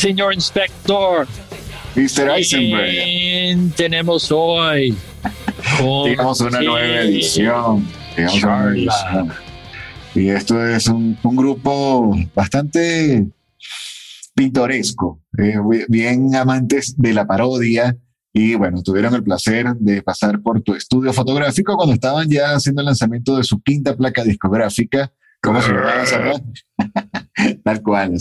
Señor Inspector, Mr. Eisenberg, ¿quién tenemos hoy? tenemos una nueva edición. Tenemos una edición. Y esto es un, un grupo bastante pintoresco, eh, bi- bien amantes de la parodia. Y bueno, tuvieron el placer de pasar por tu estudio fotográfico cuando estaban ya haciendo el lanzamiento de su quinta placa discográfica. ¿Cómo se? Tal cual.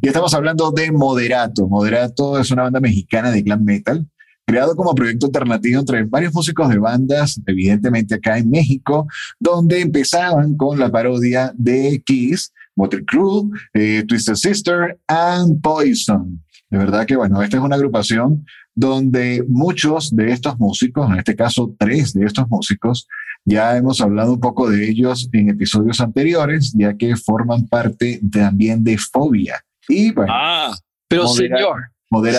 Y estamos hablando de Moderato. Moderato es una banda mexicana de glam metal, creado como proyecto alternativo entre varios músicos de bandas, evidentemente acá en México, donde empezaban con la parodia de Kiss, Motley Crue, eh, Twisted Sister and Poison. De verdad que, bueno, esta es una agrupación donde muchos de estos músicos, en este caso tres de estos músicos, ya hemos hablado un poco de ellos en episodios anteriores, ya que forman parte también de Fobia. Y bueno, Ah, pero señor,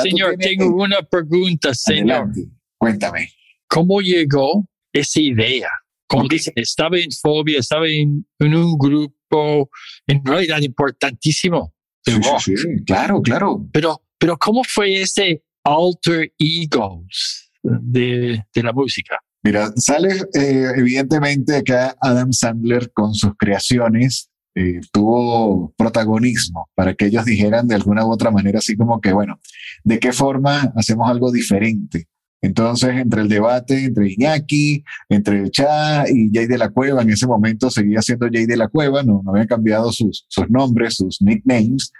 señor, tengo una pregunta, señor. Adelante, cuéntame. ¿Cómo llegó esa idea? Como Ok. dice, estaba en Fobia, estaba en, en un grupo en realidad importantísimo de Sí, rock. sí, sí, claro, claro. Pero, pero ¿cómo fue ese alter egos de, de la música? Mira, sale eh, evidentemente acá Adam Sandler con sus creaciones, eh, tuvo protagonismo para que ellos dijeran de alguna u otra manera, así como que, bueno, ¿de qué forma hacemos algo diferente? Entonces, entre el debate entre Iñaki, entre el Cha y Jay de la Cueva, en ese momento seguía siendo Jay de la Cueva, no, no habían cambiado sus, sus nombres, sus nicknames.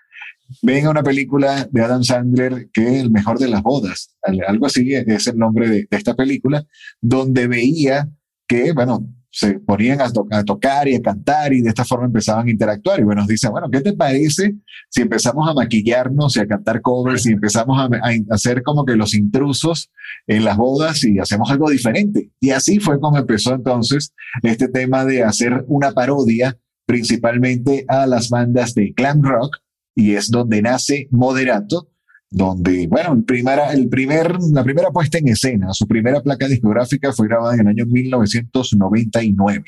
Ven a una película de Adam Sandler que es el mejor de las bodas, al- algo así es el nombre de, esta película, donde veía que, bueno, se ponían a, to- a tocar y a cantar y de esta forma empezaban a interactuar. Y bueno, nos dicen, bueno, ¿qué te parece si empezamos a maquillarnos y a cantar covers y empezamos a, a hacer como que los intrusos en las bodas y hacemos algo diferente? Y así fue como empezó entonces este tema de hacer una parodia principalmente a las bandas de glam rock y es donde nace Moderato, donde, bueno, el primera, el primer, la primera puesta en escena, su primera placa discográfica fue grabada en el año 1999.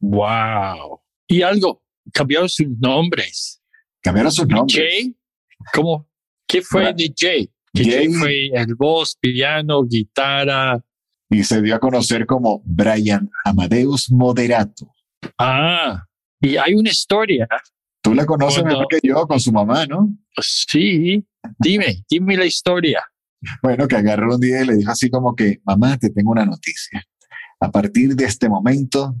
Wow. Y algo, cambiaron sus nombres. Cambiaron sus nombres. Jay, ¿cómo? ¿Qué fue? Que Jay Jay- fue el voz, piano, guitarra. y se dio a conocer como Brian Amadeus Moderato. Ah, y hay una historia. Tú la conoces Cuando- mejor que yo con su mamá, ¿no? Sí, dime, dime la historia. Bueno, que agarró un día y le dijo así como que, mamá, te tengo una noticia. A partir de este momento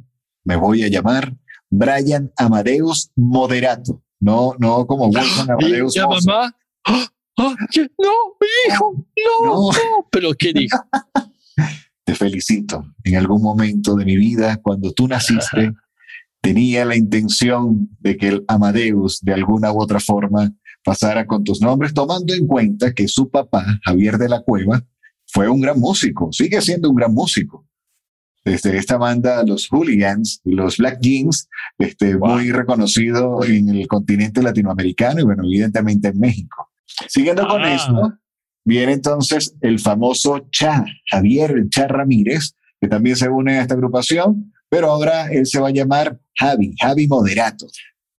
me voy a llamar Brian Amadeus Moderato. No, no como Wilson Amadeus Mozart. mamá. ¡Ah! ¿qué? no, mi hijo, no, No. no. Pero ¿qué dijo? Te felicito. En algún momento de mi vida, cuando tú naciste, tenía la intención de que el Amadeus de alguna u otra forma pasara con tus nombres, tomando en cuenta que su papá, Javier de la Cueva, fue un gran músico, sigue siendo un gran músico. Desde esta banda, los Hooligans y los Black Jeans, este, Wow. muy reconocido en el continente latinoamericano y, bueno, evidentemente en México. Siguiendo con Ah. esto, viene entonces el famoso Cha, Javier Cha Ramírez, que también se une a esta agrupación, pero ahora él se va a llamar Javi, Javi Moderato.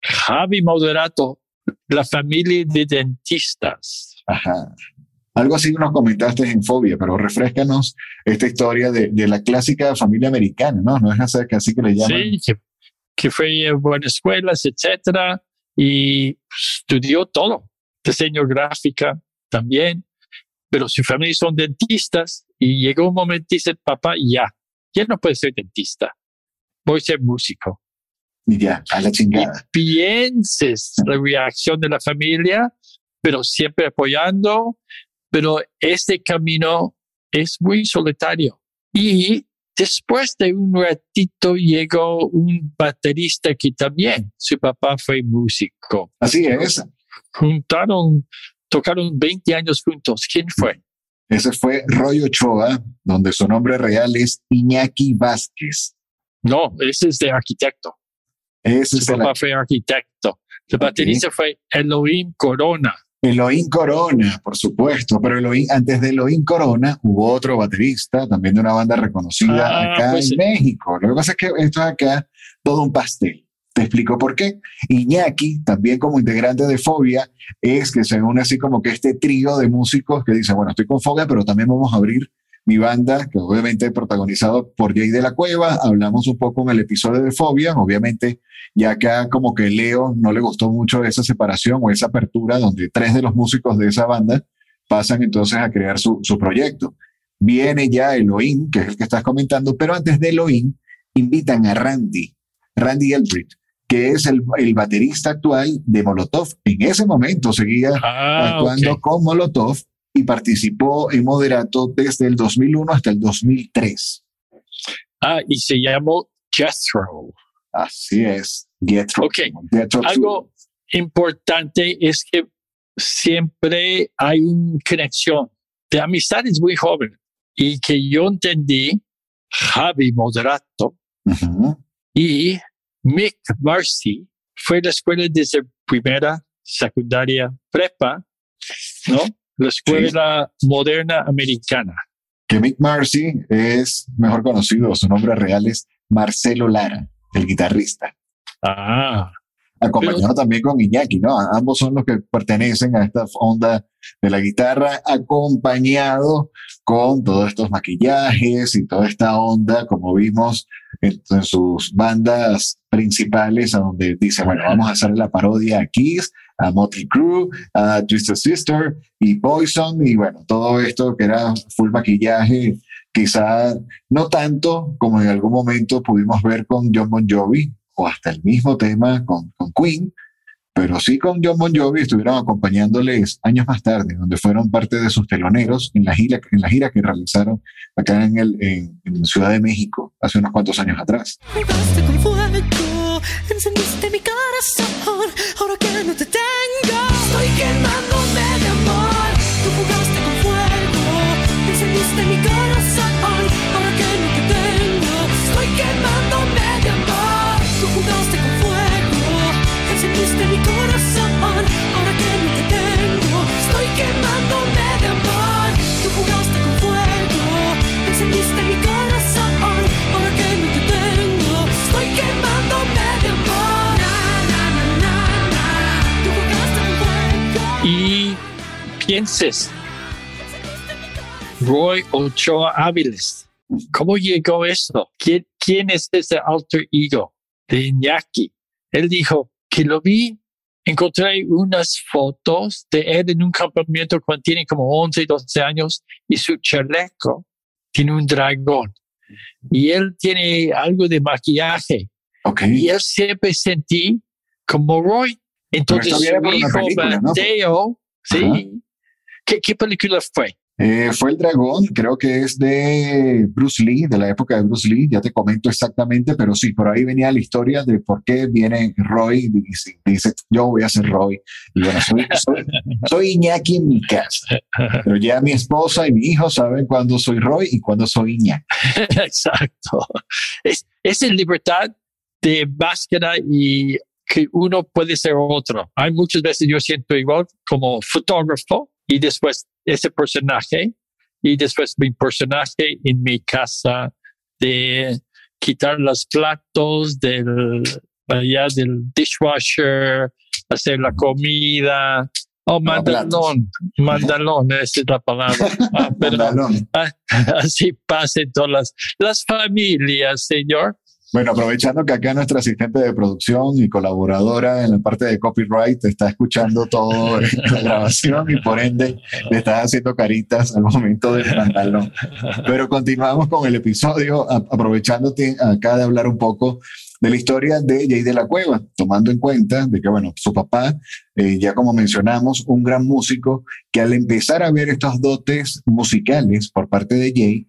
Javi Moderato, la familia de dentistas. Ajá. Algo así nos comentaste en Fobia, pero refrescanos esta historia de, de la clásica familia americana, ¿no? No es así que así que le llaman. Sí, que que fue en buenas escuelas, etcétera, y estudió todo, diseño gráfica también, pero su familia son dentistas y llegó un momento y dice, papá, ya, ya no puede ser dentista, voy a ser músico. Y ya, a la chingada. pienses la reacción de la familia, pero siempre apoyando, pero este camino es muy solitario. Y después de un ratito llegó un baterista que también, su papá fue músico. Así es. Juntaron, tocaron 20 años juntos. ¿Quién fue? Ese fue Roy Ochoa, donde su nombre real es Iñaki Vázquez. No, ese es de arquitecto. Ese es Su el papá fue arquitecto. El baterista fue Elohim Corona. Elohim Corona, por supuesto, pero Elohim, antes de Elohim Corona hubo otro baterista, también de una banda reconocida Ah, acá pues en sí. México. Lo que pasa es que esto es acá todo un pastel. Te explico por qué. Iñaki, también como integrante de Fobia, es que se une así como que este trío de músicos que dice, bueno, estoy con Fobia, pero también vamos a abrir mi banda, que obviamente protagonizado por Jay de la Cueva. Hablamos un poco en el episodio de Fobia, obviamente ya acá como que Leo no le gustó mucho esa separación o esa apertura donde tres de los músicos de esa banda pasan entonces a crear su, su proyecto. Viene ya Elohim, que es el que estás comentando, pero antes de Elohim invitan a Randy, Randy Eldridge, que es el, el baterista actual de Molotov. En ese momento seguía Ah, actuando con Molotov y participó en Moderato desde el 2001 hasta el 2003. Ah, y se llamó Jethro. Así es. Jethro. Ok. Jethro. Algo importante es que siempre hay una conexión de amistades muy joven y que yo entendí Javi Moderato y Mick Marcy fue la escuela desde primera, secundaria, prepa, ¿no? La escuela moderna americana. Que Mick Marcy es mejor conocido, su nombre real es Marcelo Lara, el guitarrista. Ah, Acompañado también con Iñaki, ¿no? Ambos son los que pertenecen a esta onda de la guitarra, acompañado con todos estos maquillajes y toda esta onda, como vimos en, en sus bandas principales, a donde dice, bueno, vamos a hacer la parodia a Kiss, a Motley Crue, a Twisted Sister y Poison, y bueno, todo esto que era full maquillaje, quizá no tanto como en algún momento pudimos ver con John Bon Jovi, o hasta el mismo tema con, con Queen, pero sí con John Bon Jovi estuvieron acompañándoles años más tarde, donde fueron parte de sus teloneros en la gira, en la gira que realizaron acá en, el, en, en Ciudad de México hace unos cuantos años atrás. Encendiste mi corazón, ahora que no te pienses, Roy Ochoa Áviles. ¿Cómo llegó esto? ¿Quién, quién es ese alter ego de Iñaki? Él dijo que lo vi, encontré unas fotos de él en un campamento cuando tiene como 11, 12 años y su chaleco tiene un dragón. Y él tiene algo de maquillaje. Ok. Y él siempre sentí como Roy. Entonces su hijo película, ¿no? Mateo, sí. ¿Qué, ¿Qué película fue? Eh, fue el dragón, creo que es de Bruce Lee, de la época de Bruce Lee, ya te comento exactamente, pero sí, por ahí venía la historia de por qué viene Roy y dice, dice, yo voy a ser Roy. Y bueno, soy, soy, soy Iñaki en mi casa, pero ya mi esposa y mi hijo saben cuándo soy Roy y cuándo soy Iñaki. Exacto. Es, es en libertad de búsqueda y que uno puede ser otro. Hay muchas veces yo siento igual como fotógrafo y después ese personaje y después mi personaje en mi casa de quitar los platos del, allá del dishwasher, hacer la comida. Oh, mandalón, mandalón, esa es la palabra. Ah, pero- Mandalón. Ah, Así pasen todas las, las familias, señor. Bueno, aprovechando que acá nuestra asistente de producción y colaboradora en la parte de copyright está escuchando todo la grabación y por ende le está haciendo caritas al momento del pantalón. Pero continuamos con el episodio, aprovechándote acá de hablar un poco de la historia de Jay de la Cueva, tomando en cuenta de que, bueno, su papá, eh, ya como mencionamos, un gran músico, que al empezar a ver estos dotes musicales por parte de Jay,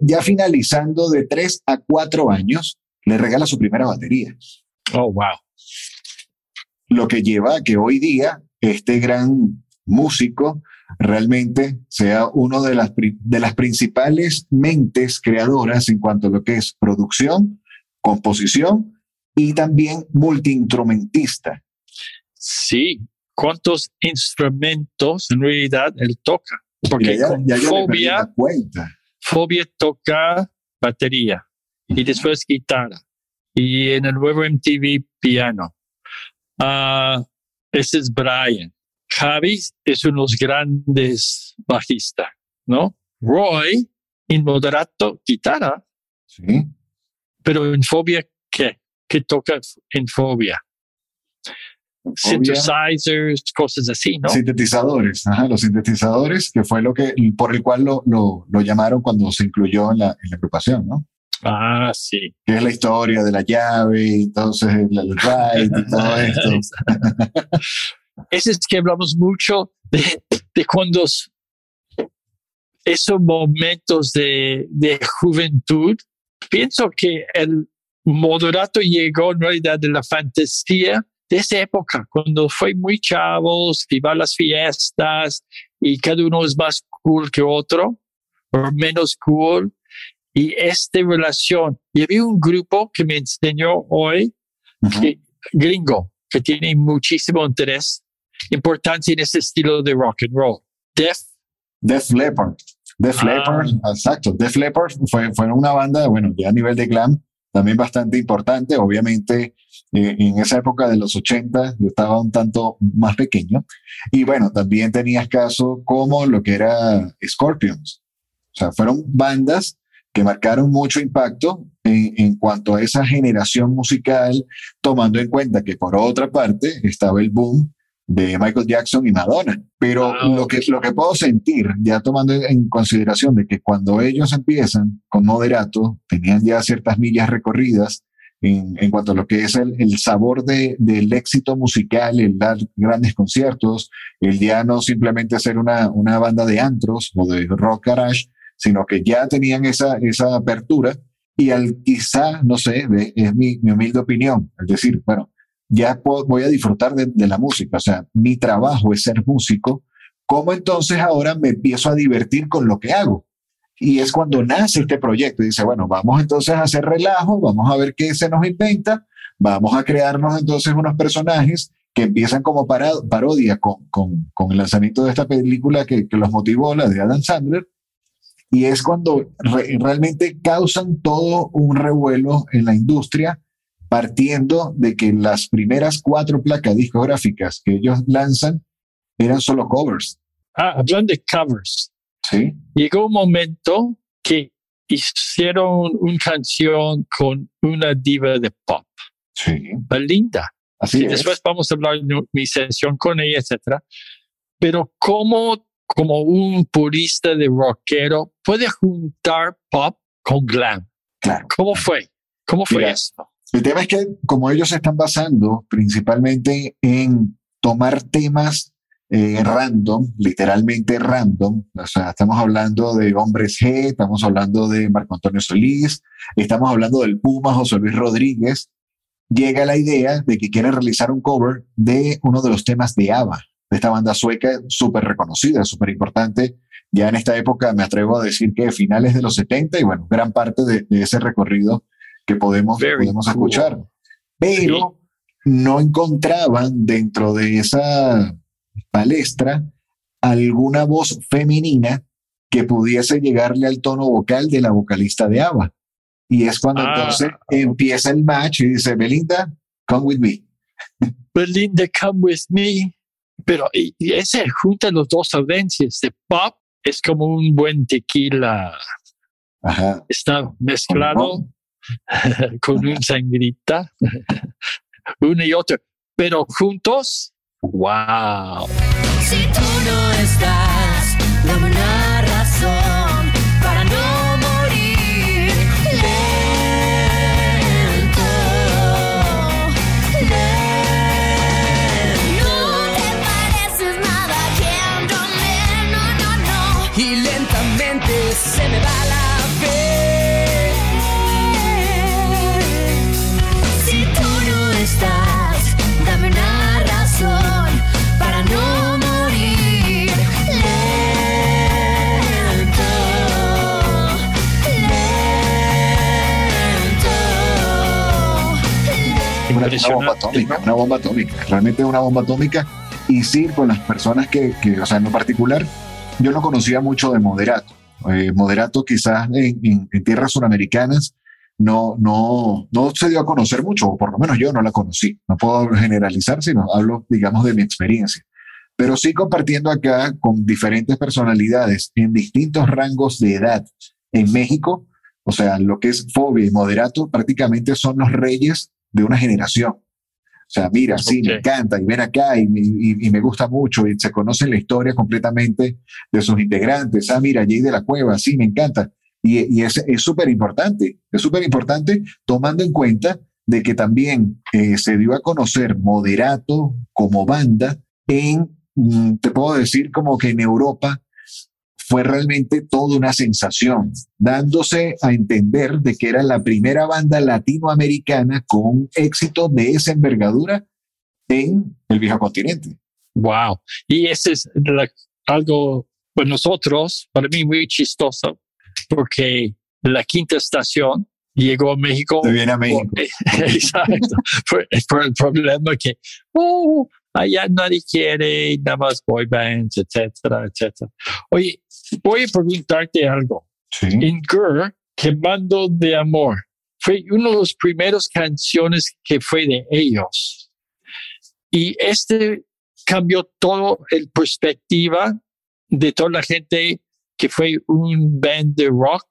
ya finalizando de tres a cuatro años, le regala su primera batería. Oh, wow. Lo que lleva a que hoy día este gran músico realmente sea uno de las, de las principales mentes creadoras en cuanto a lo que es producción, composición y también multiinstrumentista. Sí, ¿cuántos instrumentos en realidad él toca? Porque ya, con ya le perdí Fobia, cuenta. Fobia toca batería y después guitarra. Y en el nuevo MTV piano. Ah, ese es Brian. Javi es uno de los grandes bajistas, ¿no? Roy, en moderato, guitarra, Sí. pero en Fobia, ¿qué? ¿Qué toca en Fobia? Synthesizers, cosas así, ¿no? Sintetizadores, ajá, los sintetizadores, que fue lo que, por el cual lo, lo, lo llamaron cuando se incluyó en la, en la agrupación, ¿no? Ah, sí. Que es la historia de la llave, entonces el, el ride y todo esto. Ese es que hablamos mucho de, de cuando esos momentos de, de juventud. Pienso que el moderato llegó en realidad de la fantasía de esa época, cuando fue muy chavos, iba a las fiestas y cada uno es más cool que otro, o menos cool. Y esta relación, y había un grupo que me enseñó hoy Ujú. que- gringo que tiene muchísimo interés, importancia en ese estilo de rock and roll. Def, Def Leppard. Def Ah. Leppard, exacto. Def Leppard fue, fue una banda, bueno, ya a nivel de glam, también bastante importante. Obviamente, eh, en esa época de los 80, yo estaba un tanto más pequeño. Y bueno, también tenías caso como lo que era Scorpions. O sea, fueron bandas que marcaron mucho impacto en, en cuanto a esa generación musical, tomando en cuenta que por otra parte estaba el boom de Michael Jackson y Madonna. Pero Ah, lo, que, lo que puedo sentir, ya tomando en consideración de que cuando ellos empiezan con Moderato, tenían ya ciertas millas recorridas en, en cuanto a lo que es el, el sabor de, del éxito musical, el dar grandes conciertos, el ya no simplemente ser una, una banda de antros o de rock garage, sino que ya tenían esa, esa apertura y al quizá, no sé, es mi, mi humilde opinión, es decir, bueno, ya voy a disfrutar de, la música, o sea, mi trabajo es ser músico, ¿cómo entonces ahora me empiezo a divertir con lo que hago? Y es cuando nace este proyecto. Y dice, bueno, vamos entonces a hacer relajo, vamos a ver qué se nos inventa, vamos a crearnos entonces unos personajes que empiezan como para- parodia con, con, con el lanzamiento de esta película que, que los motivó, la de Adam Sandler, y es cuando re- realmente causan todo un revuelo en la industria, partiendo de que las primeras cuatro placas discográficas que ellos lanzan eran solo covers, ah, hablando de covers, ¿sí? llegó un momento que hicieron una canción con una diva de pop, Sí, Belinda. así y es. después vamos a hablar de mi sesión con ella, etcétera. Pero cómo, como un purista de rockero, puede juntar pop con glam. Claro. ¿Cómo fue? ¿Cómo fue Mira, esto? El tema es que como ellos se están basando principalmente en tomar temas eh, random, literalmente random, o sea, estamos hablando de Hombres G, estamos hablando de Marco Antonio Solís, estamos hablando del Puma José Luis Rodríguez, llega la idea de que quieren realizar un cover de uno de los temas de ABBA, de esta banda sueca súper reconocida, súper importante. Ya en esta época me atrevo a decir que finales de los 70 y bueno, gran parte de, de ese recorrido que podemos, Very podemos cool. escuchar. Pero no encontraban dentro de esa palestra alguna voz femenina que pudiese llegarle al tono vocal de la vocalista de ABBA. Y es cuando Ah. entonces empieza el match y dice, Belinda, come with me. Belinda, come with me. Pero y, y ese junta los dos audiencias de pop es como un buen tequila. Ajá. Está mezclado. con un sangrita, uno y otro, pero juntos, wow. Si tú no estás, dame una razón para no morir lento, lento. No te pareces nada a Kim Jong-un, no, no, no. Y lentamente se me va una, una bomba atómica, una bomba atómica, realmente una bomba atómica. Y sí, con las personas que, que, o sea, en lo particular, yo no conocía mucho de Moderato. Eh, Moderato quizás en, en, en, tierras suramericanas no, no, no se dio a conocer mucho, o por lo menos yo no la conocí. No puedo generalizar, sino hablo, digamos, de mi experiencia. Pero sí compartiendo acá con diferentes personalidades en distintos rangos de edad en México, o sea, lo que es Fobia y Moderato prácticamente son los reyes de una generación. O sea, mira, sí, okay. me encanta, y ven acá, y, y, y, me gusta mucho, y se conoce la historia completamente de sus integrantes. Ah, mira, Jay de la Cueva, sí, me encanta. Y, y es súper importante, es súper importante tomando en cuenta de que también eh, se dio a conocer Moderato como banda en, mm, te puedo decir, como que en Europa fue realmente toda una sensación, dándose a entender de que era la primera banda latinoamericana con éxito de esa envergadura en el viejo continente. Wow. Y ese es la, algo, pues nosotros, para mí muy chistoso, porque la quinta estación llegó a México. Se viene a México. Exacto. por, por, el problema que, oh, allá nadie quiere, nada más boy bands, etcétera, etcétera. Oye, voy a preguntarte algo. Sí. En Girl, Quemando de Amor, fue una de las primeras canciones que fue de ellos. Y este cambió todo el perspectiva de toda la gente que fue un band de rock.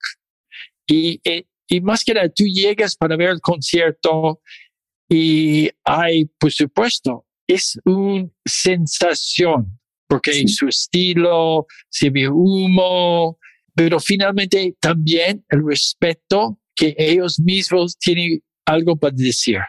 Y, y más que nada, tú llegas para ver el concierto y hay, por supuesto, es una sensación, porque sí. su estilo, se ve humo, pero finalmente también el respeto que ellos mismos tienen algo para decir.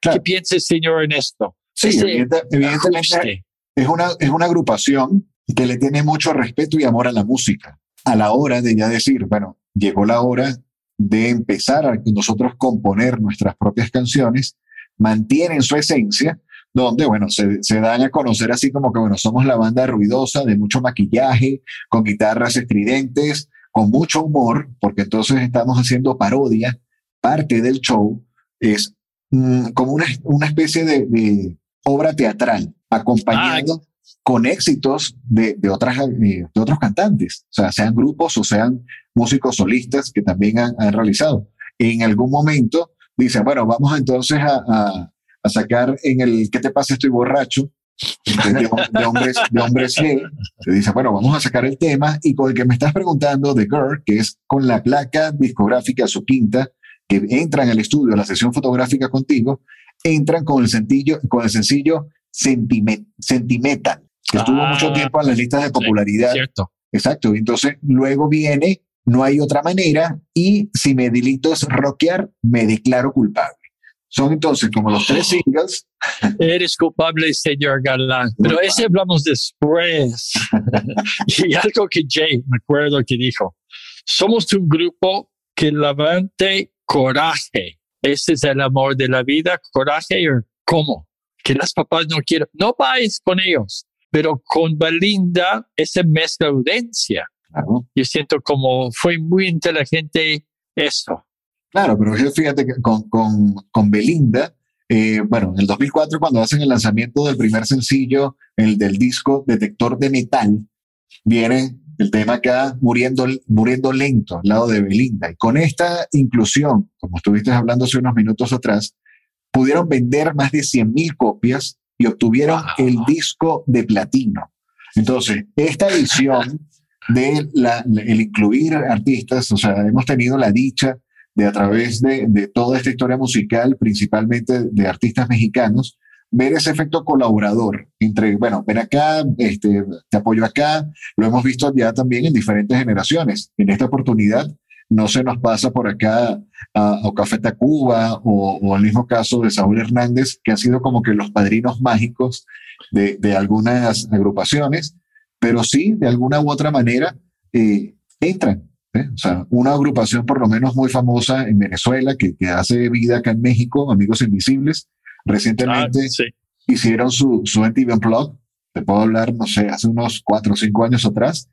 Claro. ¿Qué piensa el señor en esto? Sí, evidente, evidentemente es una, es una agrupación que le tiene mucho respeto y amor a la música. A la hora de ya decir, bueno, llegó la hora de empezar a nosotros componer nuestras propias canciones, mantienen su esencia, donde, bueno, se, se, dan a conocer así como que, bueno, somos la banda ruidosa, de mucho maquillaje, con guitarras estridentes, con mucho humor, porque entonces estamos haciendo parodia. Parte del show es mmm, como una, una especie de, de, obra teatral, acompañado ah, con éxitos de, de, otras, de, de otros cantantes, o sea, sean grupos o sean músicos solistas que también han, han realizado. En algún momento dicen, bueno, vamos entonces a, a a sacar en el ¿Qué te pasa? Estoy borracho? De, de, hombres, de hombres G. Se dice, bueno, vamos a sacar el tema y con el que me estás preguntando de Girl, que es con la placa discográfica, su quinta, que entran al estudio, a la sesión fotográfica contigo, entran con el sencillo, con el sencillo Sentiment, Sentimental, que ah, estuvo mucho tiempo en las listas de popularidad. Cierto. Exacto. Entonces, luego viene No hay otra manera y si mi delito es rockear, me declaro culpable. Son entonces como los tres singles. Eres culpable, señor Galán. Pero ese hablamos después. y algo que Jay, me acuerdo que dijo, somos un grupo que levante coraje. Ese es el amor de la vida, coraje cómo. Que las papás no quieren, no vayas con ellos, pero con Belinda esa mezcla audiencia. Claro. Yo siento como fue muy inteligente eso. Claro, pero fíjate que con, con, con Belinda, eh, bueno, en el 2004 cuando hacen el lanzamiento del primer sencillo, el del disco Detector de Metal, viene el tema acá muriendo, muriendo lento al lado de Belinda. Y con esta inclusión, como estuviste hablando hace unos minutos atrás, pudieron vender más de 100 mil copias y obtuvieron wow. el disco de platino. Entonces, esta edición de la, el incluir artistas, o sea, hemos tenido la dicha de a través de, toda esta historia musical, principalmente de artistas mexicanos, ver ese efecto colaborador entre, bueno, ven acá, este, te apoyo acá, lo hemos visto ya también en diferentes generaciones. En esta oportunidad no se nos pasa por acá a, a Café Tacuba o, o el mismo caso de Saúl Hernández, que han sido como que los padrinos mágicos de, de algunas agrupaciones, pero sí, de alguna u otra manera, eh, entran. ¿Eh? O sea, una agrupación por lo menos muy famosa en Venezuela, que, que hace vida acá en México, Amigos Invisibles, recientemente Ah, sí. hicieron su, su MTV Unplugged, te puedo hablar, no sé, hace unos cuatro o cinco años atrás,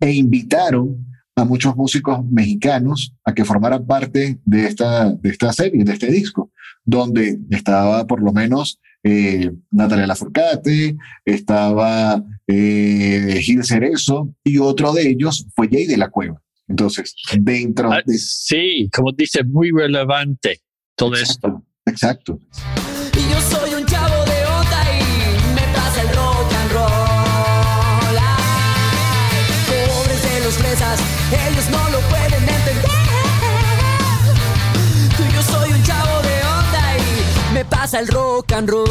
e invitaron a muchos músicos mexicanos a que formaran parte de esta, de esta serie, de este disco, donde estaba por lo menos eh, Natalia Lafourcade, estaba eh, Gil Cerezo, y otro de ellos fue Jay de la Cueva. Entonces, dentro Ah, de... sí, como dice, muy relevante todo esto. Exacto, exacto. Y yo soy un chavo de onda y me pasa el rock and roll. Ay, pobres de los fresas, ellos no lo pueden entender. Y yo soy un chavo de onda y me pasa el rock and roll.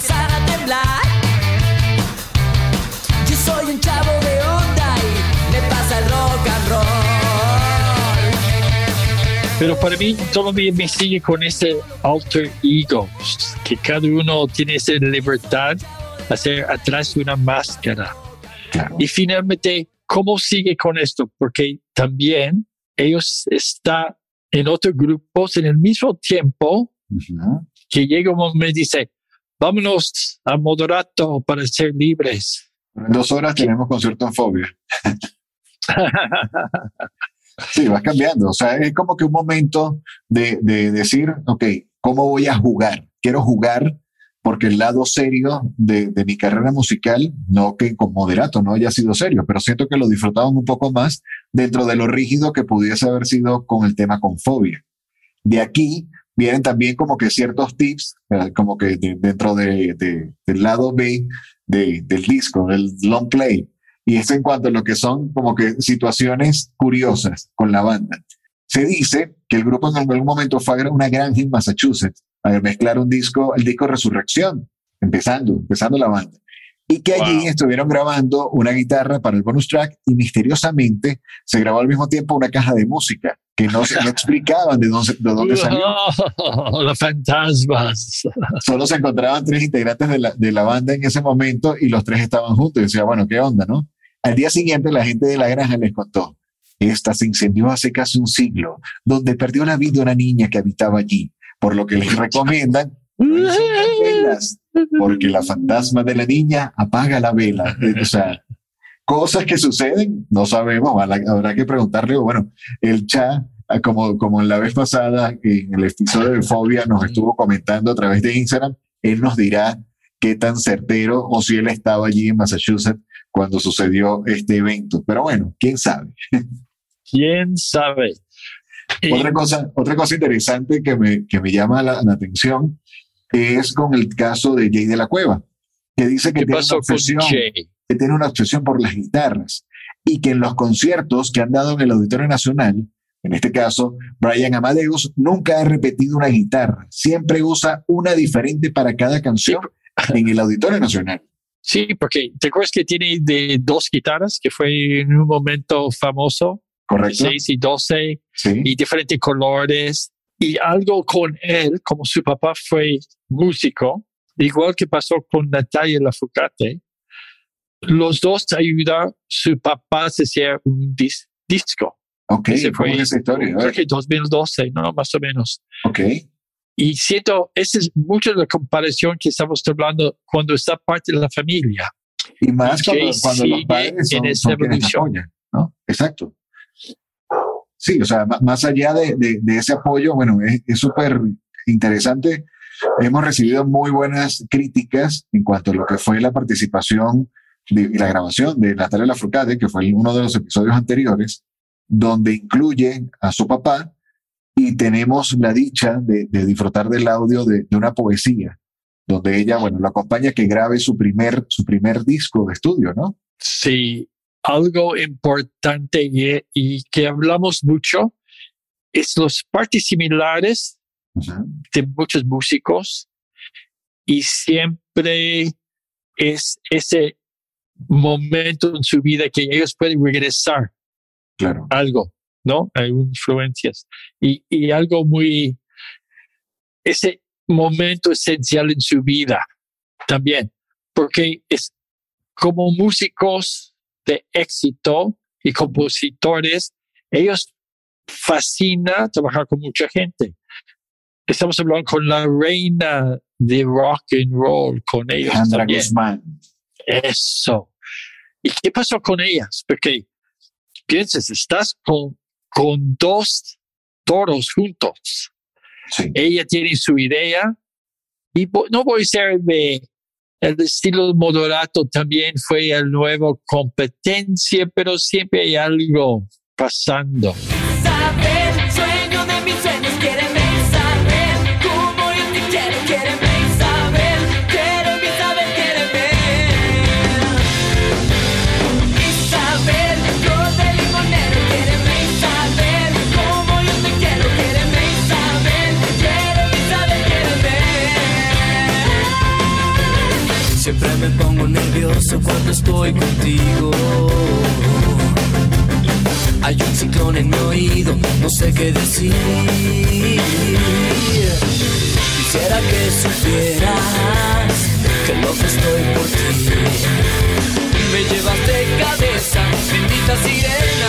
Empiezan a temblar. Yo soy un chavo de onda y me pasa el rock and roll. Pero para mí todavía me sigue con ese alter ego, que cada uno tiene esa libertad de hacer atrás de una máscara. Claro. Y finalmente, ¿cómo sigue con esto? Porque también ellos están en otros grupos en el mismo tiempo Ujú. que llega un momento y dice, vámonos a Moderato para ser libres. En dos horas tenemos concierto en Fobia. Sí, vas cambiando. O sea, es como que un momento de, de decir, ok, ¿cómo voy a jugar? Quiero jugar porque el lado serio de, de mi carrera musical, no que con moderato no haya sido serio, pero siento que lo disfrutaban un poco más dentro de lo rígido que pudiese haber sido con el tema con fobia. De aquí vienen también como que ciertos tips, eh, como que de- dentro de, de- del lado B de- del disco, del long play, y es en cuanto a lo que son como que situaciones curiosas con la banda. Se dice que el grupo en algún momento fue a una granja en Massachusetts a mezclar un disco, el disco Resurrección, empezando, empezando la banda. Y que allí Wow. estuvieron grabando una guitarra para el bonus track y misteriosamente se grabó al mismo tiempo una caja de música que no, se, no explicaban de dónde, de dónde salió. Los fantasmas. Solo se encontraban tres integrantes de la, de la banda en ese momento y los tres estaban juntos. Y decía, bueno, ¿qué onda, no? Al día siguiente, la gente de la granja les contó. Esta se incendió hace casi un siglo, donde perdió la vida una niña que habitaba allí, por lo que les recomiendan porque la fantasma de la niña apaga la vela. O sea, cosas que suceden, no sabemos, habrá, que preguntarle, bueno, el chat, ah, como, como en la vez pasada, en el episodio de Fobia, nos estuvo comentando a través de Instagram, él nos dirá qué tan certero o si él estaba allí en Massachusetts cuando sucedió este evento. Pero bueno, quién sabe. ¿Quién sabe? Eh, Otra cosa, otra cosa interesante que me, que me llama la, la atención es con el caso de Jay de la Cueva, que dice que ¿Qué tiene, una obsesión, que tiene una obsesión por las guitarras y que en los conciertos que han dado en el Auditorio Nacional, en este caso, Brian Amadeus nunca ha repetido una guitarra, siempre usa una diferente para cada canción en el Auditorio Nacional. Sí, porque te acuerdas que tiene de dos guitarras, que fue en un momento famoso, ¿Correcto? 6 y 12, Sí. y diferentes colores, y algo con él, como su papá fue músico, igual que pasó con Natalia Lafourcade, los dos ayudaron, su papá a hacer un dis- disco. Ok, Ese ¿cómo fue, es esa historia? Creo que 2012, ¿no? Más o menos. Ok, Y siento, esa es mucho la comparación que estamos hablando cuando está parte de la familia. y más cuando, cuando los padres son, en esta son evolución. apoyan, ¿no? Exacto. Sí, o sea, más allá de, de- ese apoyo, bueno, es súper interesante. Hemos recibido muy buenas críticas en cuanto a lo que fue la participación y la grabación de Natalia Lafourcade, que fue uno de los episodios anteriores, donde incluye a su papá y tenemos la dicha de, de disfrutar del audio de, de, una poesía, donde ella, bueno, lo acompaña que grabe su primer, su primer disco de estudio, ¿no? Sí, algo importante y, y que hablamos mucho es los partes similares uh -huh. de muchos músicos y siempre es ese momento en su vida que ellos pueden regresar claro. algo, ¿no? Hay influencias y, y algo muy, ese momento esencial en su vida también, porque es como músicos de éxito y compositores, ellos fascina trabajar con mucha gente. Estamos hablando con la reina de rock and roll, con ellos también. Guzmán. Eso. ¿Y qué pasó con ellas? Porque piensas, estás con, con dos toros juntos. Sí. Ella tiene su idea y no voy a ser de el estilo moderato también fue el nuevo competencia, pero siempre hay algo pasando. Siempre me pongo nervioso cuando estoy contigo. Hay un ciclón en mi oído, no sé qué decir. Quisiera que supieras que loco estoy por ti. Me llevas de cabeza, bendita sirena,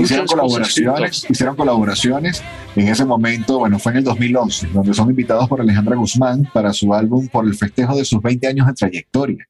Hicieron colaboraciones, hicieron colaboraciones. En ese momento, bueno, fue en el 2011, donde son invitados por Alejandra Guzmán para su álbum por el festejo de sus 20 años de trayectoria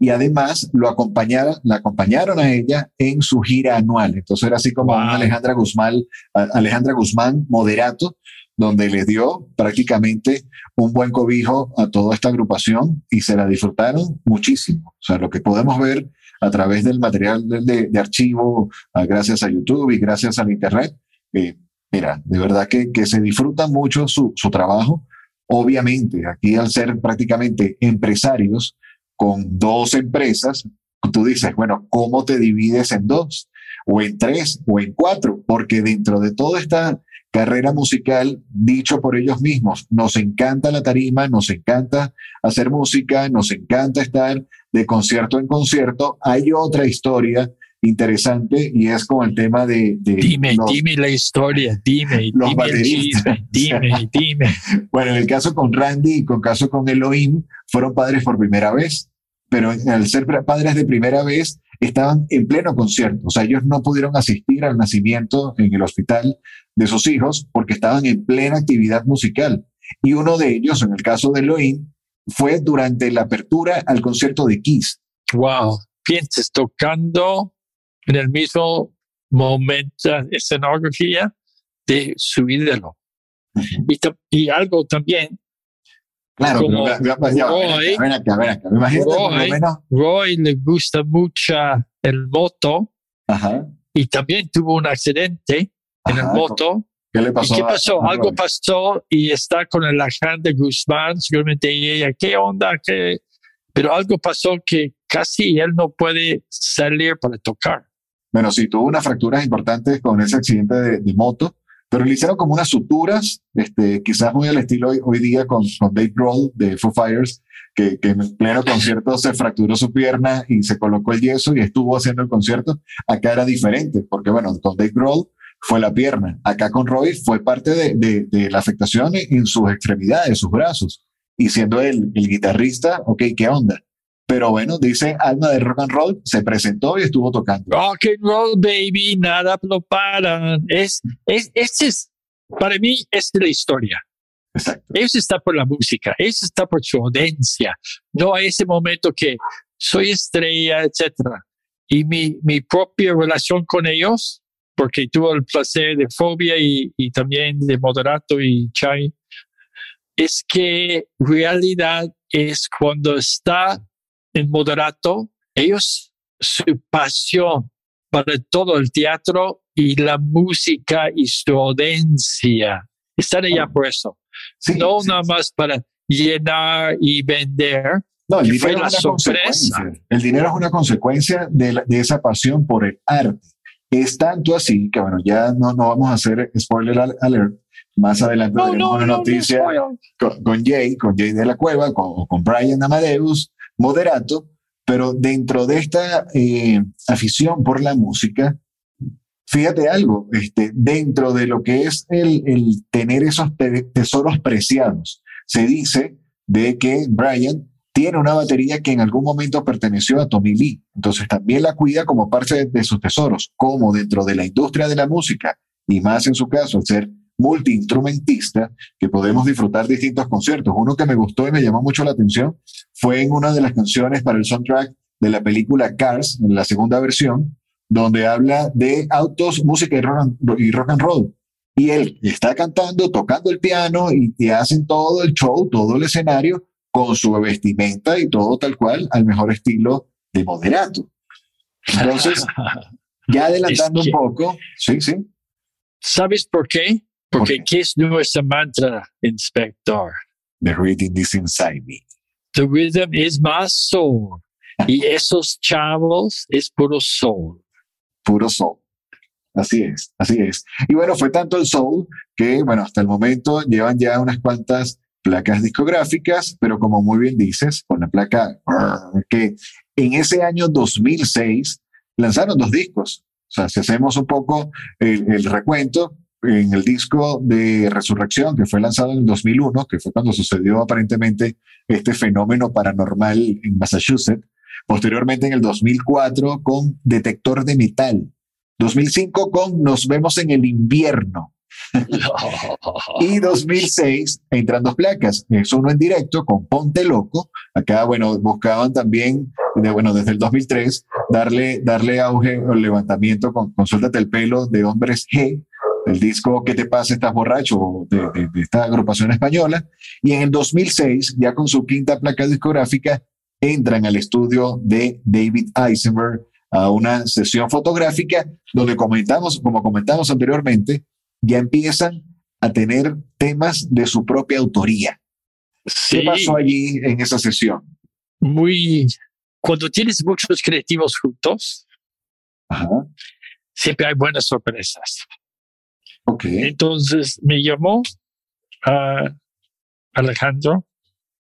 y además lo acompañaron, la acompañaron a ella en su gira anual. Entonces era así como wow. una Alejandra Guzmán, Alejandra Guzmán moderato, donde les dio prácticamente un buen cobijo a toda esta agrupación y se la disfrutaron muchísimo. O sea, lo que podemos ver a través del material de, archivo, gracias a YouTube y gracias al Internet, eh, mira, de verdad que, se disfruta mucho su, su trabajo. Obviamente, aquí al ser prácticamente empresarios, con dos empresas, tú dices, bueno, ¿cómo te divides en dos? O en tres, o en cuatro, porque dentro de toda esta carrera musical, dicho por ellos mismos, nos encanta la tarima, nos encanta hacer música, nos encanta estar de concierto en concierto. Hay otra historia interesante y es con el tema de... de dime, los, dime la historia, dime, los dime, bateristas. dime, dime. Bueno, en el caso con Randy y con el caso con Elohim, fueron padres por primera vez pero al ser padres de primera vez estaban en pleno concierto, o sea, ellos no pudieron asistir al nacimiento en el hospital de sus hijos porque estaban en plena actividad musical. Y uno de ellos, en el caso de Elohim, fue durante la apertura al concierto de Kiss. Wow, pienses tocando en el mismo momento, escenografía de su ídolo. Uh -huh. y, y algo también Claro, como pero, ya, Roy, ven acá, ven acá. Imagínate Roy, por lo menos. Roy le gusta mucho el moto Ajá, y también tuvo un accidente en el moto. ¿Qué le pasó? ¿Y qué pasó? a Algo pasó y está con el agente Guzmán, seguramente ella, ¿qué onda? ¿Qué? Pero algo pasó que casi él no puede salir para tocar. Bueno, sí, tuvo unas fracturas importantes con ese accidente de, de moto, pero le hicieron como unas suturas, este, quizás muy al estilo hoy, hoy día con, con Dave Grohl de Foo Fighters, que, que en pleno concierto se fracturó su pierna y se colocó el yeso y estuvo haciendo el concierto. Acá era diferente, porque bueno, con Dave Grohl fue la pierna. Acá con Roy fue parte de, de, de la afectación en sus extremidades, sus brazos. Y siendo él el guitarrista, ok, ¿qué onda? Pero bueno, dice Alma de Rock and Roll, se presentó y estuvo tocando. Rock and roll, baby, nada lo paran. Es, es, ese es, para mí, es la historia. Exacto. Ellos están por la música, ellos están por su audiencia. No hay ese momento que soy estrella, etcétera. Y mi, mi propia relación con ellos, porque tuve el placer de Fobia y, y también de Moderato y Chai, es que realidad es cuando está en Moderato, ellos, su pasión para todo el teatro y la música y su audiencia. Están allá por eso. Sí, no sí, nada más para llenar y vender. No, el que fue dinero, la es una sorpresa. el dinero es una consecuencia de, la- de esa pasión por el arte. Es tanto así que, bueno, ya no, no vamos a hacer spoiler al- alert. Más adelante No, tenemos no, una no, no, noticia con, con Jay, con Jay de la Cueva, con, con Brian Amadeus, moderato, pero dentro de esta eh, afición por la música, fíjate algo, este, dentro de lo que es el, el tener esos te- tesoros preciados, se dice de que Brian tiene una batería que en algún momento perteneció a Tommy Lee, entonces también la cuida como parte de, sus tesoros, como dentro de la industria de la música, y más en su caso, al ser multiinstrumentista, que podemos disfrutar distintos conciertos. Uno que me gustó y me llamó mucho la atención fue en una de las canciones para el soundtrack de la película Cars, en la segunda versión, donde habla de autos, música y rock and, y rock and roll. Y él está cantando, tocando el piano y, y hacen todo el show, todo el escenario con su vestimenta y todo tal cual al mejor estilo de moderato. Entonces, ya adelantando Es que- un poco, sí, sí, ¿Sabes por qué? Porque ¿Por ¿qué es nuestra mantra, inspector? The Reading is Inside Me. The rhythm is my soul. Y esos chavos es puro soul. puro soul. Así es, así es. Y bueno, fue tanto el soul que, bueno, hasta el momento llevan ya unas cuantas placas discográficas, pero como muy bien dices, con la placa que en ese año 2006 lanzaron dos discos. O sea, si hacemos un poco el, el recuento, en el disco de Resurrección, que fue lanzado en el 2001, que fue cuando sucedió aparentemente este fenómeno paranormal en Massachusetts, Posteriormente en el 2004 con Detector de Metal. 2005 con Nos vemos en el invierno. Y 2006 entran dos placas. Es uno en directo con Ponte Loco. Acá, bueno, buscaban también, de, bueno, desde el 2003, darle, darle auge o levantamiento con, con Suéltate el pelo de Hombres G, el disco ¿Qué te pasa? ¿Estás borracho? De, de- de esta agrupación española. Y en el 2006, ya con su quinta placa discográfica, entran al estudio de David Eisenberg a una sesión fotográfica donde comentamos, como comentamos anteriormente, ya empiezan a tener temas de su propia autoría. ¿Qué pasó allí en esa sesión? muy. Cuando tienes muchos creativos juntos, Ajá, siempre hay buenas sorpresas. ok, Entonces me llamó a Alejandro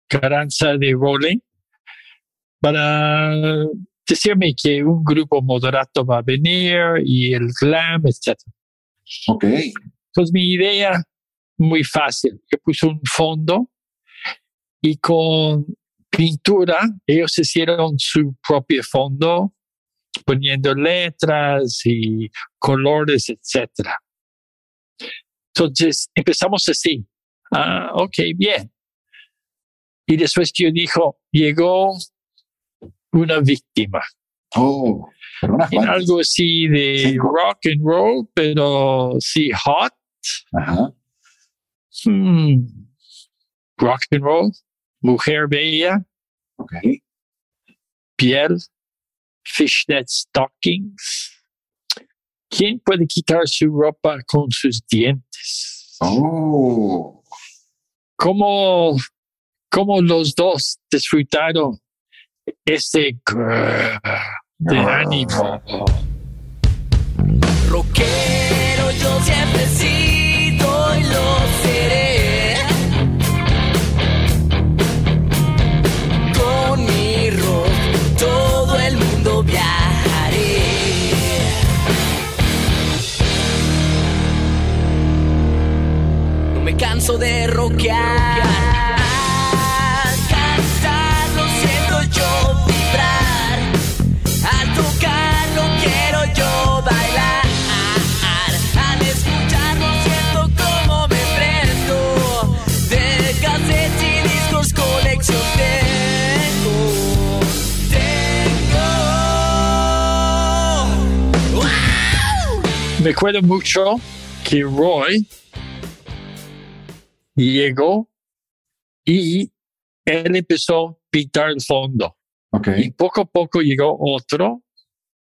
Carranza de Rolling para decirme que un grupo moderato va a venir y el glam, etc. ok, Entonces mi idea, muy fácil, que puso un fondo y con pintura ellos hicieron su propio fondo poniendo letras y colores, etc. Entonces empezamos así. Ah, ok, bien. Y después yo dijo, llegó una víctima. oh, En algo así de Cinco. rock and roll, pero sí hot. Ajá, Hmm. Rock and roll, mujer bella, piel, fishnet stockings. ¿Quién puede quitar su ropa con sus dientes? oh, ¿Cómo, cómo los dos disfrutaron grrr de ánimo? Rockero yo siempre he sido y lo seré. Con mi rock todo el mundo viajaré. No me canso de rockear. Acuerdo mucho que Roy llegó y él empezó a pintar el fondo. ok, Y poco a poco llegó otro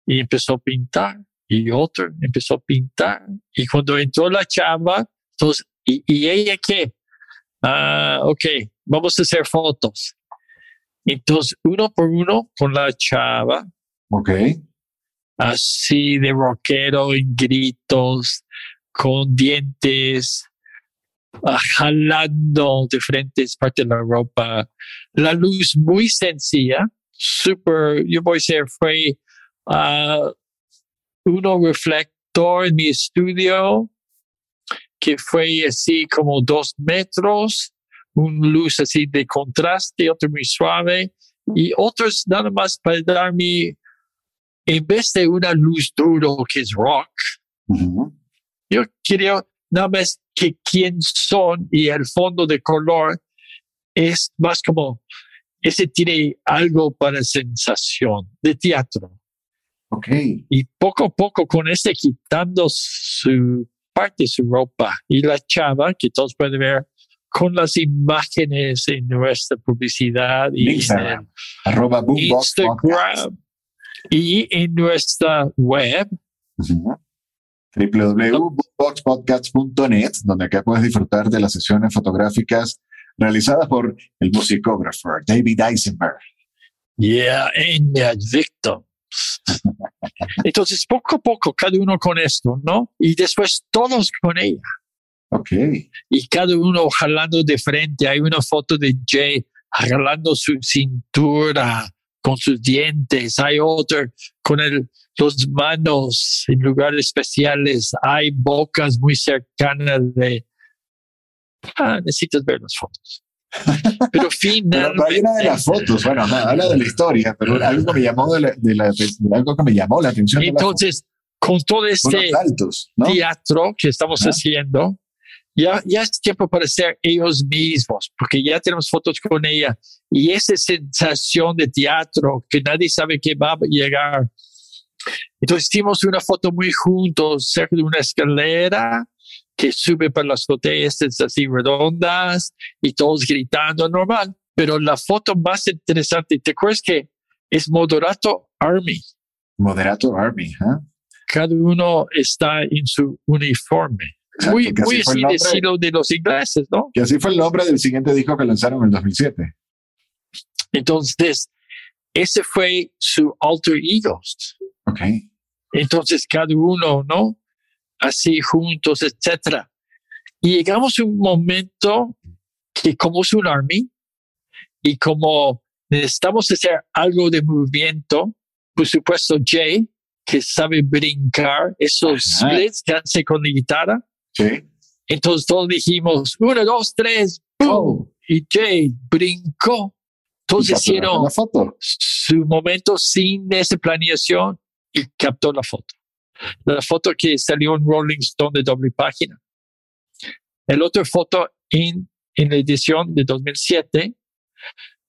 y empezó a pintar. y otro empezó a pintar. Y cuando entró la chava, entonces, ¿y, y ella qué? Ah, ok, vamos a hacer fotos. Entonces, uno por uno con la chava, Ok. Así de rockero, en gritos, con dientes, ah, jalando diferentes partes de la ropa. La luz muy sencilla, super, yo voy a decir, fue ah, uno reflector en mi estudio que fue así como dos metros, un luz así de contraste, otro muy suave y otros nada más para darme, en vez de una luz duro que es rock, Ujú. yo quiero nada más que quién son y el fondo de color es más como, ese tiene algo para sensación de teatro. Ok. Y poco a poco con este quitando su parte su ropa y la chava que todos pueden ver con las imágenes en nuestra publicidad y en Instagram. Arroba el Boombox Podcast. Instagram y en nuestra web. Ujú. www.boomboxpodcast.net, donde acá puedes disfrutar de las sesiones fotográficas realizadas por el musicógrafo David Eisenberg. Yeah, and the victims. Entonces, poco a poco, cada uno con esto, ¿no? Y después todos con ella. Ok. Y cada uno jalando de frente. Hay una foto de Jay jalando su cintura con sus dientes. Hay otra con el, los manos en lugares especiales. Hay bocas muy cercanas de... Ah, necesitas ver las fotos. Pero Pero finalmente... no hay una de las fotos, bueno, no, habla de la historia, pero algo que me llamó de la, de la- de algo que me llamó la atención. Entonces, con todo este saltos, ¿no? teatro que estamos Ajá. haciendo, ya, ya es tiempo para ser ellos mismos, porque ya tenemos fotos con ella y esa sensación de teatro que nadie sabe que va a llegar. Entonces hicimos una foto muy juntos cerca de una escalera que sube por las botellas así redondas y todos gritando normal. Pero la foto más interesante, ¿te acuerdas que es Moderato Army? Moderato Army, ¿ah? cada uno está en su uniforme. Exacto, muy muy así nombre. estilo de los ingleses, ¿no? Que así fue el nombre del siguiente disco que lanzaron en el 2007. Entonces, ese fue su alter egos. Ok. Entonces, cada uno, ¿no? Así juntos, etcétera. Y llegamos a un momento que como es un army y como necesitamos hacer algo de movimiento, por supuesto, Jay, que sabe brincar, esos Ajá. splits que hace con la guitarra, Sí. Entonces todos dijimos, uno, dos, tres, ¡pum! Oh. Y Jay brincó. Entonces hicieron la foto. su momento sin esa planeación y captó la foto. La foto que salió en Rolling Stone de doble página. El otra foto en, en la edición de 2007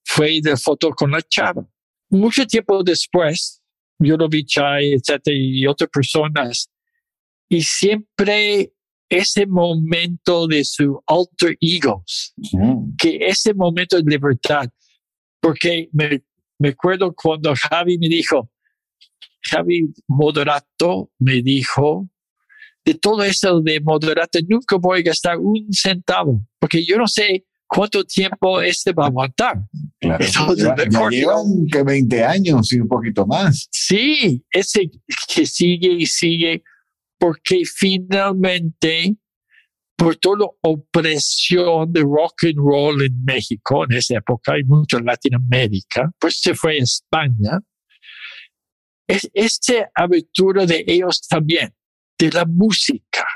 fue de foto con la chava. Mucho tiempo después, yo lo vi Chai, etcétera, y otras personas. Y siempre ese momento de su alter egos, Mm. que ese momento de libertad, porque me, me acuerdo cuando Javi me dijo, Javi Moderato me dijo, de todo eso de Moderato nunca voy a gastar un centavo, porque yo no sé cuánto tiempo este va a aguantar. Claro. Entonces, ya, ya llevan que 20 años y un poquito más. Sí, ese que sigue y sigue, porque finalmente, por toda la opresión de rock and roll en México en esa época y mucho en Latinoamérica, pues se fue a España. Es, esta abertura de ellos también, de la música,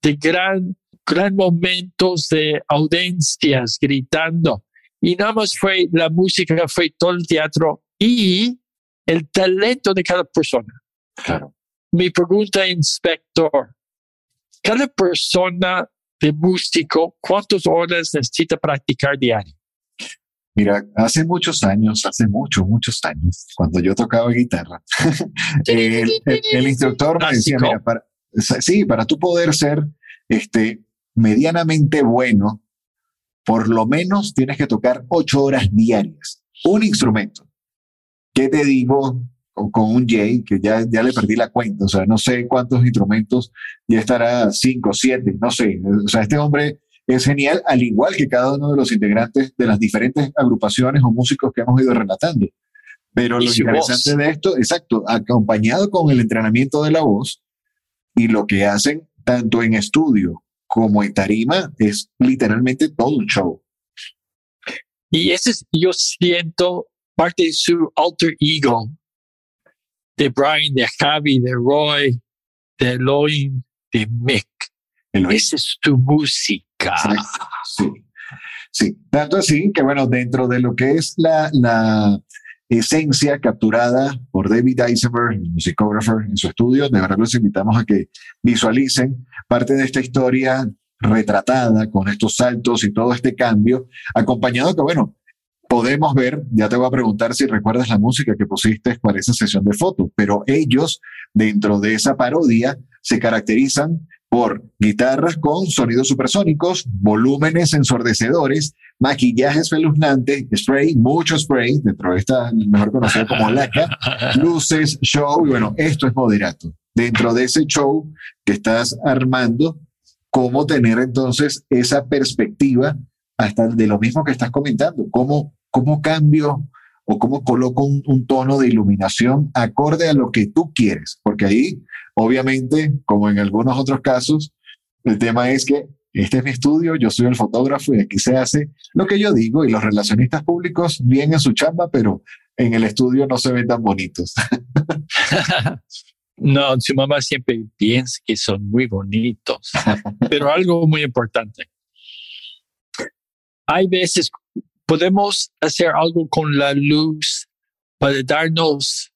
de gran, gran momentos de audiencias gritando. Y nada más fue la música, fue todo el teatro y el talento de cada persona. Claro. Mi pregunta, inspector, cada persona de músico, ¿cuántas horas necesita practicar diario? Mira, hace muchos años, hace muchos, muchos años, cuando yo tocaba guitarra, el, el- el instructor me decía, mira, para, sí, para tú poder ser este, medianamente bueno, por lo menos tienes que tocar ocho horas diarias, un instrumento. ¿Qué te digo con, con un Jay, que ya, ya le perdí la cuenta, o sea, no sé cuántos instrumentos, ya estará cinco, siete, no sé. O sea, este hombre es genial, al igual que cada uno de los integrantes de las diferentes agrupaciones o músicos que hemos ido relatando. Pero lo interesante voz. de esto, exacto, acompañado con el entrenamiento de la voz y lo que hacen tanto en estudio como en tarima, es literalmente todo un show. Y ese es, yo siento, parte de su alter ego, de Brian, de Javi, de Roy, de Elohim, de Mick. Esa es su música. Sí, sí. Tanto así que, bueno, dentro de lo que es la, la esencia capturada por David Eisenberg, el musicógrafo, en su estudio, de verdad los invitamos a que visualicen parte de esta historia retratada con estos saltos y todo este cambio, acompañado que, bueno, podemos ver, ya te voy a preguntar si recuerdas la música que pusiste para esa sesión de fotos, pero ellos, dentro de esa parodia, se caracterizan por guitarras con sonidos supersónicos, volúmenes ensordecedores, maquillaje espeluznante, spray, mucho spray, dentro de esta mejor conocida como laca, luces, show, y bueno, esto es moderato. Dentro de ese show que estás armando, cómo tener entonces esa perspectiva hasta de lo mismo que estás comentando, cómo, cómo cambio o cómo coloco un, un tono de iluminación acorde a lo que tú quieres, porque ahí, obviamente, como en algunos otros casos, el tema es que este es mi estudio, yo soy el fotógrafo y aquí se hace lo que yo digo y los relacionistas públicos bien en su chamba, pero en el estudio no se ven tan bonitos. No, su mamá siempre piensa que son muy bonitos, pero algo muy importante. Hay veces podemos hacer algo con la luz para darnos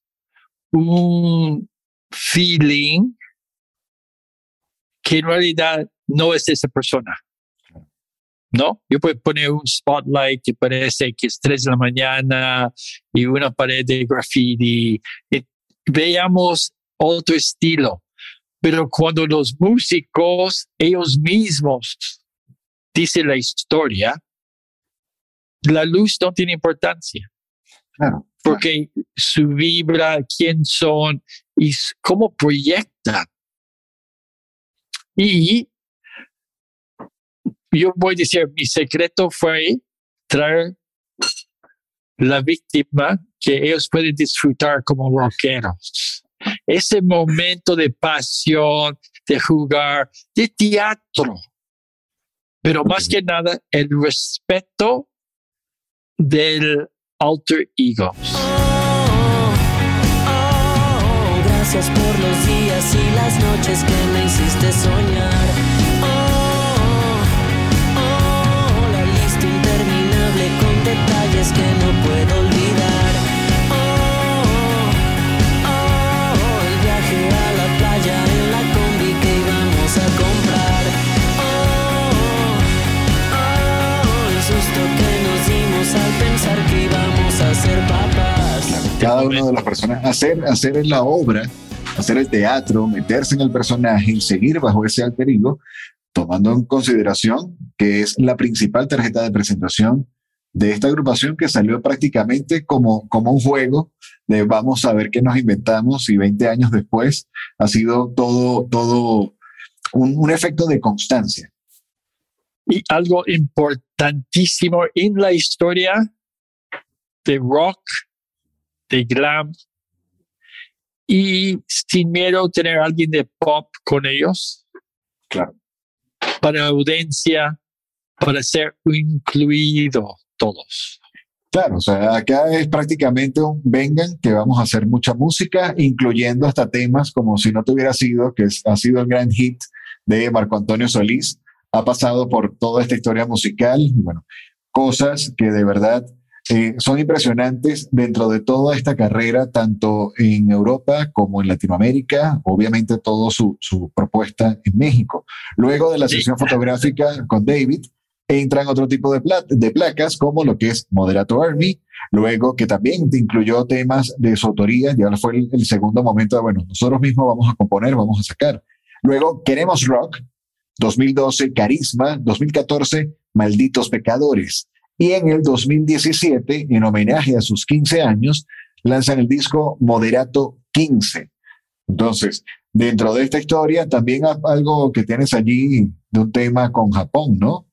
un feeling que en realidad no es esa persona. ¿No? Yo puedo poner un spotlight que parece que es 3 de la mañana y una pared de graffiti. Y veamos otro estilo. Pero cuando los músicos, ellos mismos, dicen la historia, la luz no tiene importancia. Claro. Porque su vibra, quién son y cómo proyectan. Y yo voy a decir, mi secreto fue traer la víctima que ellos pueden disfrutar como rockeros. Ese momento de pasión, de jugar, de teatro. Pero más que nada, el respeto del alter ego. Oh, oh, gracias por los días y las noches que me hiciste soñar. Cada una de las personas, hacer, hacer la obra, hacer el teatro, meterse en el personaje y seguir bajo ese alter tomando en consideración que es la principal tarjeta de presentación de esta agrupación que salió prácticamente como, como un juego de vamos a ver qué nos inventamos y 20 años después ha sido todo, todo un, un efecto de constancia. Y algo importantísimo en la historia de rock, de glam, y sin miedo tener a alguien de pop con ellos. Claro. Para audiencia, para ser incluido todos. Claro, o sea, acá es prácticamente un vengan que vamos a hacer mucha música, incluyendo hasta temas como si no te hubiera sido, que es- ha sido el gran hit de Marco Antonio Solís, ha pasado por toda esta historia musical, bueno, cosas que de verdad eh, son impresionantes dentro de toda esta carrera, tanto en Europa como en Latinoamérica, obviamente todo su, su propuesta en México. Luego de la Sí. sesión fotográfica con David, entran otro tipo de, pla- de placas como lo que es Moderato Army, luego que también te incluyó temas de su autoría, ya fue el, el segundo momento de, bueno, nosotros mismos vamos a componer, vamos a sacar. Luego, Queremos Rock, 2012, Carisma, 2014, Malditos Pecadores. Y en el 2017, en homenaje a sus 15 años, lanzan el disco Moderato 15. Entonces, dentro de esta historia, también algo que tienes allí de un tema con Japón, ¿no?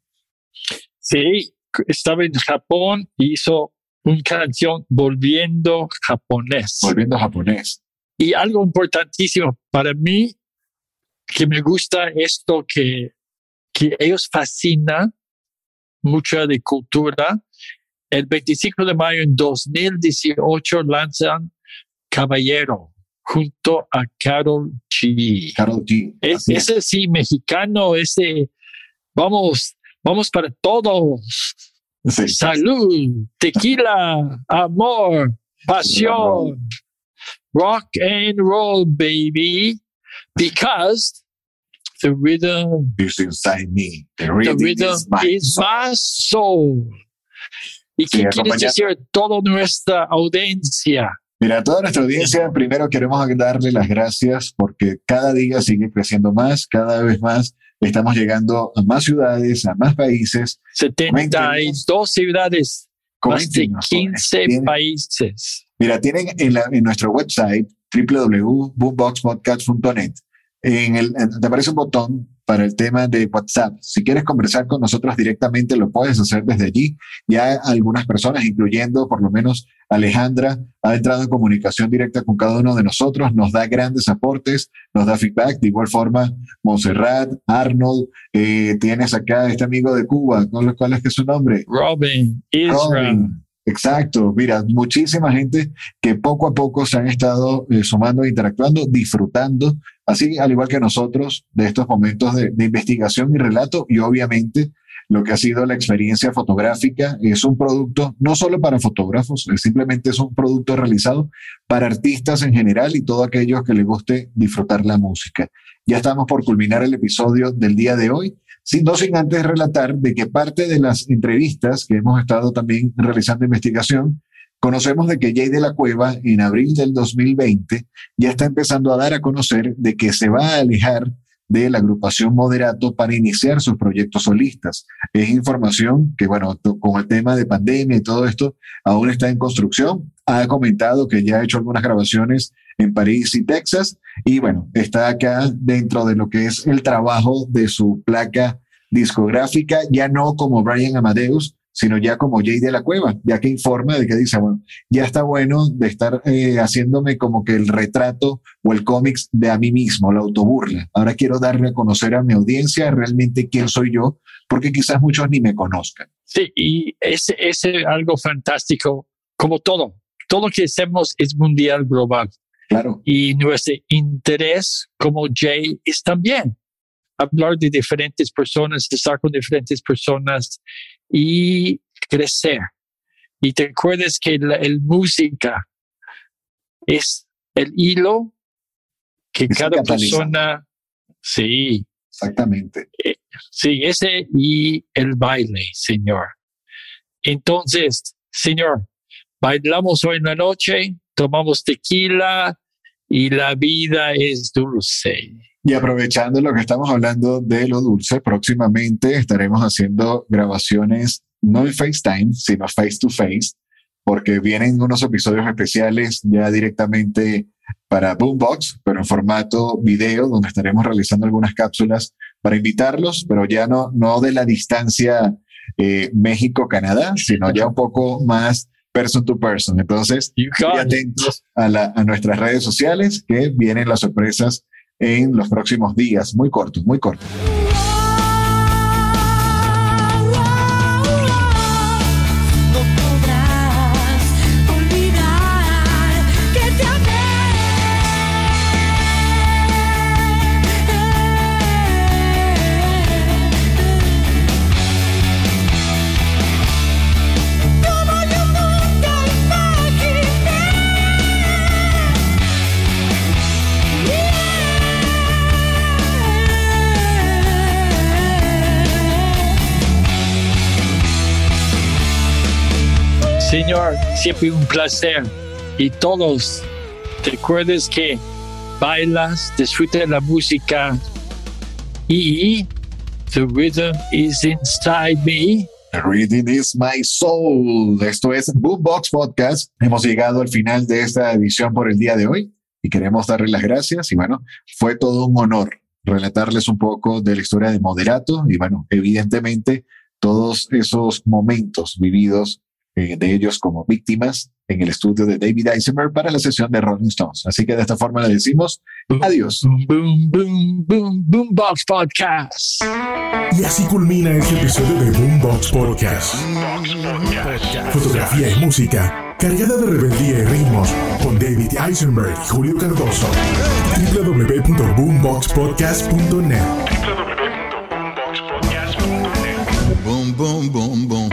Sí, estaba en Japón, hizo una canción volviendo japonés. Volviendo japonés. Y algo importantísimo para mí, que me gusta esto que, que ellos fascinan mucha de cultura. El 25 de mayo en 2018 lanzan Caballero junto a Carol G. Carol G. Es- ese sí, mexicano, ese, vamos, vamos para todos. Sí. Salud, tequila, amor, pasión, rock and roll, baby, because the rhythm, It's inside me. The the rhythm rhythm is my is soul. my soul. ¿Y Sí, qué quieres decir a toda nuestra audiencia? Mira, a toda nuestra audiencia, primero queremos darle las gracias porque cada día sigue creciendo más, cada vez más. Estamos llegando a más ciudades, a más países. 72 ciudades, más de Coméntenos, 15 tienen- países. Mira, tienen en, la- en nuestro website www.boomboxpodcast.net en el, te aparece un botón para el tema de WhatsApp. Si quieres conversar con nosotros directamente, lo puedes hacer desde allí. Ya algunas personas, incluyendo por lo menos Alejandra, ha entrado en comunicación directa con cada uno de nosotros, nos da grandes aportes, nos da feedback. De igual forma, Montserrat, Arnold, eh, tienes acá este amigo de Cuba, ¿cuál, cuál es que es su nombre? Robin, Israel. Robin. Exacto, mira, muchísima gente que poco a poco se han estado eh, sumando, interactuando, disfrutando, así al igual que nosotros, de estos momentos de, investigación y relato y obviamente lo que ha sido la experiencia fotográfica es un producto no solo para fotógrafos, simplemente es un producto realizado para artistas en general y todos aquellos que les guste disfrutar la música. Ya estamos por culminar el episodio del día de hoy. Sí, no sin antes relatar de que parte de las entrevistas que hemos estado también realizando investigación, conocemos de que Jay de la Cueva en abril del 2020 ya está empezando a dar a conocer de que se va a alejar de la agrupación Moderato para iniciar sus proyectos solistas. Es información que, bueno, con el tema de pandemia y todo esto, aún está en construcción. Ha comentado que ya ha hecho algunas grabaciones en París y Texas y bueno, está acá dentro de lo que es el trabajo de su placa discográfica, ya no como Brian Amadeus, sino ya como Jay de la Cueva, ya que informa de que dice, bueno, ya está bueno de estar eh, haciéndome como que el retrato o el cómics de a mí mismo, la autoburla. Ahora quiero darle a conocer a mi audiencia realmente quién soy yo, porque quizás muchos ni me conozcan. Sí, y ese es algo fantástico, como todo. Todo lo que hacemos es mundial, global. Claro, Y nuestro interés como Jay es también hablar de diferentes personas, estar con diferentes personas y crecer. Y te acuerdas que la el música es el hilo que Es cada persona, sí, exactamente. Sí, ese y el baile, Señor. Entonces, Señor, bailamos hoy en la noche, tomamos tequila y la vida es dulce. Y aprovechando lo que estamos hablando de lo dulce, próximamente estaremos haciendo grabaciones no en FaceTime, sino face to face, porque vienen unos episodios especiales ya directamente para Boombox, pero en formato video, donde estaremos realizando algunas cápsulas para invitarlos, pero ya no, no de la distancia eh, México-Canadá, sino ya un poco más person to person. Entonces, atentos a, la- a nuestras redes sociales que vienen las sorpresas en los próximos días, muy cortos, muy cortos. Siempre un placer. Y todos, te acuerdas que bailas, disfruta la música y the rhythm is inside me. The Reading is My Soul. Esto es Boombox Podcast. Hemos llegado al final de esta edición por el día de hoy y queremos darles las gracias. Y bueno, fue todo un honor relatarles un poco de la historia de Moderato y bueno, evidentemente todos esos momentos vividos eh, de ellos como víctimas en el estudio de David Eisenberg para la sesión de Rolling Stones. Así que de esta forma le decimos adiós. Boom, boom, boom, boom, Boombox Podcast. Y así culmina este episodio de Boombox Podcast. Fotografía y música cargada de rebeldía y ritmos con David Eisenberg y Julio Cardoso. www.boomboxpodcast.net Boom, boom, boom, boom.